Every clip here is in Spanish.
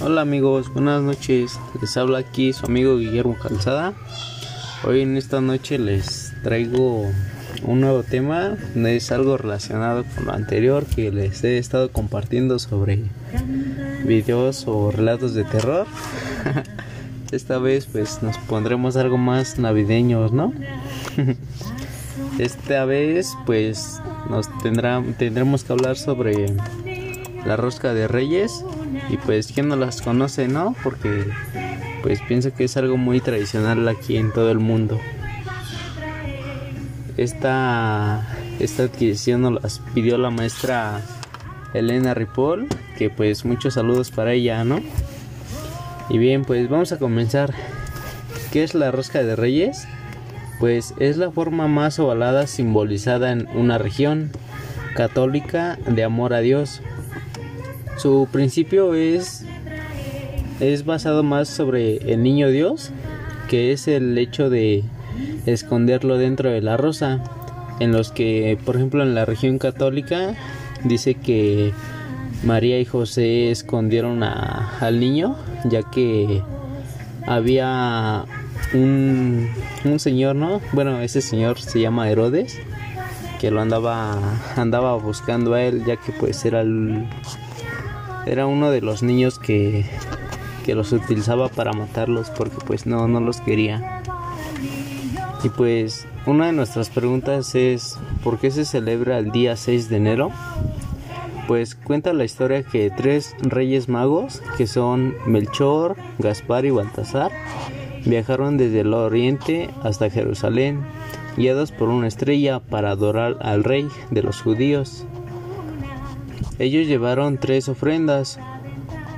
Hola amigos, buenas noches. Les habla aquí su amigo Guillermo Calzada. Hoy en esta noche les traigo un nuevo tema. Es algo relacionado con lo anterior que les he estado compartiendo sobre videos o relatos de terror. Esta vez pues nos pondremos algo más navideños, ¿no? Esta vez pues nos tendrá, tendremos que hablar sobre la rosca de reyes y pues quién no las conoce, ¿no? Porque pues pienso que es algo muy tradicional aquí en todo el mundo. Esta, esta adquisición nos las pidió la maestra Elena Ripoll, que pues muchos saludos para ella, ¿no? Y bien, pues vamos a comenzar. ¿Qué es la rosca de reyes? Pues es la forma más ovalada simbolizada en una región católica de amor a Dios su principio es, es basado más sobre el niño Dios, que es el hecho de esconderlo dentro de la rosa, en los que, por ejemplo, en la región católica dice que María y José escondieron a, al niño, ya que había un, un señor, ¿no? Bueno, ese señor se llama Herodes, que lo andaba andaba buscando a él, ya que pues era el era uno de los niños que, que los utilizaba para matarlos porque pues no, no los quería. Y pues una de nuestras preguntas es ¿por qué se celebra el día 6 de enero? Pues cuenta la historia que tres reyes magos, que son Melchor, Gaspar y Baltasar, viajaron desde el oriente hasta Jerusalén, guiados por una estrella para adorar al rey de los judíos. Ellos llevaron tres ofrendas,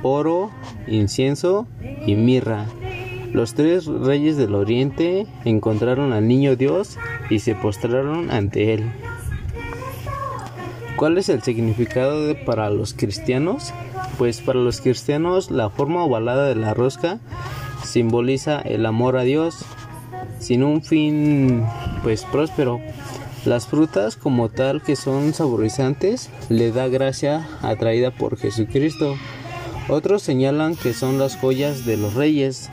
oro, incienso y mirra. Los tres reyes del oriente encontraron al niño Dios y se postraron ante él. ¿Cuál es el significado para los cristianos? Pues para los cristianos la forma ovalada de la rosca simboliza el amor a Dios sin un fin pues próspero las frutas como tal que son saborizantes le da gracia atraída por Jesucristo. Otros señalan que son las joyas de los reyes.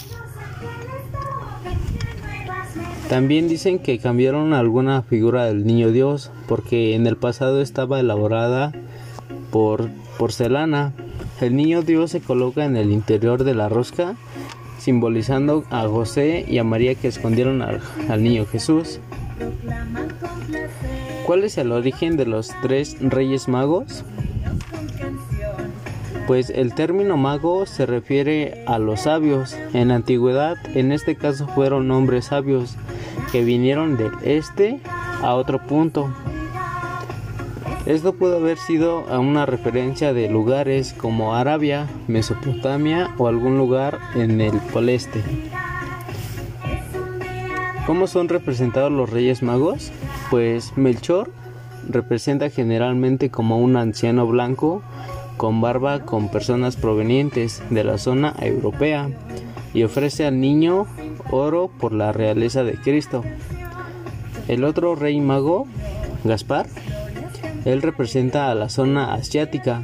También dicen que cambiaron alguna figura del niño Dios porque en el pasado estaba elaborada por porcelana. El niño Dios se coloca en el interior de la rosca simbolizando a José y a María que escondieron al, al niño Jesús. ¿Cuál es el origen de los tres reyes magos? Pues el término mago se refiere a los sabios. En la antigüedad, en este caso fueron hombres sabios que vinieron del este a otro punto. Esto pudo haber sido a una referencia de lugares como Arabia, Mesopotamia o algún lugar en el poleste. ¿Cómo son representados los Reyes Magos? Pues Melchor representa generalmente como un anciano blanco con barba con personas provenientes de la zona europea y ofrece al niño oro por la realeza de Cristo. El otro rey mago, Gaspar, él representa a la zona asiática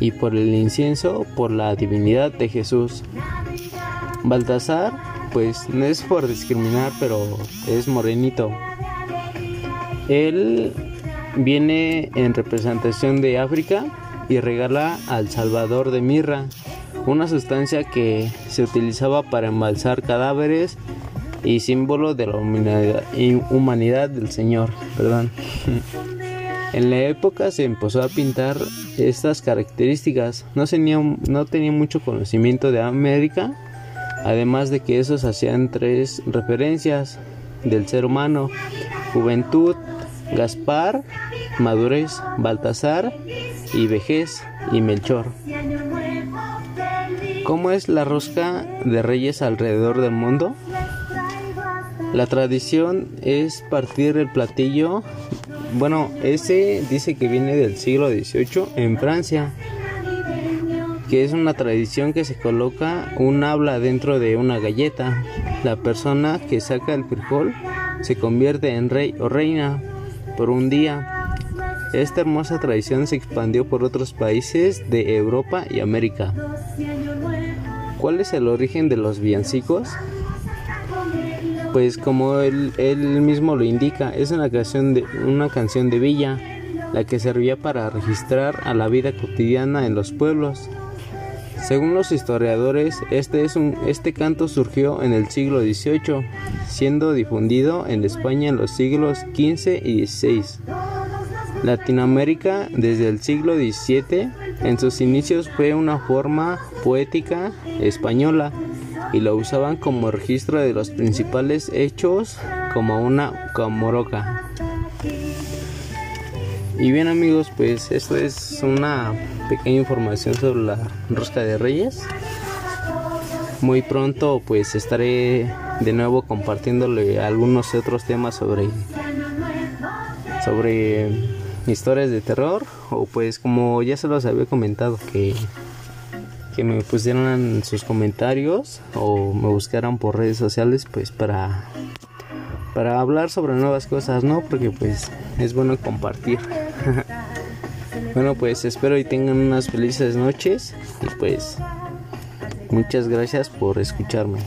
y por el incienso por la divinidad de Jesús. Baltasar pues no es por discriminar, pero es morenito. Él viene en representación de África y regala al Salvador de mirra, una sustancia que se utilizaba para embalsar cadáveres y símbolo de la humanidad, del Señor. Perdón. En la época se empezó a pintar estas características. No tenía, no tenía mucho conocimiento de América además de que esos hacían tres referencias del ser humano, juventud, Gaspar, madurez, Baltasar y vejez y Melchor. ¿Cómo es la rosca de reyes alrededor del mundo? La tradición es partir el platillo, bueno, ese dice que viene del siglo XVIII en Francia que es una tradición que se coloca un habla dentro de una galleta. La persona que saca el frijol se convierte en rey o reina por un día. Esta hermosa tradición se expandió por otros países de Europa y América. ¿Cuál es el origen de los villancicos? Pues como él, mismo lo indica, es una canción, de, una canción de villa, la que servía para registrar a la vida cotidiana en los pueblos. Según los historiadores, este, es un, este canto surgió en el siglo XVIII, siendo difundido en España en los siglos XV y XVI. Latinoamérica desde el siglo XVII en sus inicios fue una forma poética española y lo usaban como registro de los principales hechos como una comoroca. Y bien amigos, pues esto es una pequeña información sobre la rosca de reyes. Muy pronto pues estaré de nuevo compartiéndole algunos otros temas sobre sobre historias de terror o pues como ya se los había comentado que que me pusieran sus comentarios o me buscaran por redes sociales pues para para hablar sobre nuevas cosas, ¿no? Porque pues es bueno compartir. bueno, pues espero y tengan unas felices noches y pues muchas gracias por escucharme.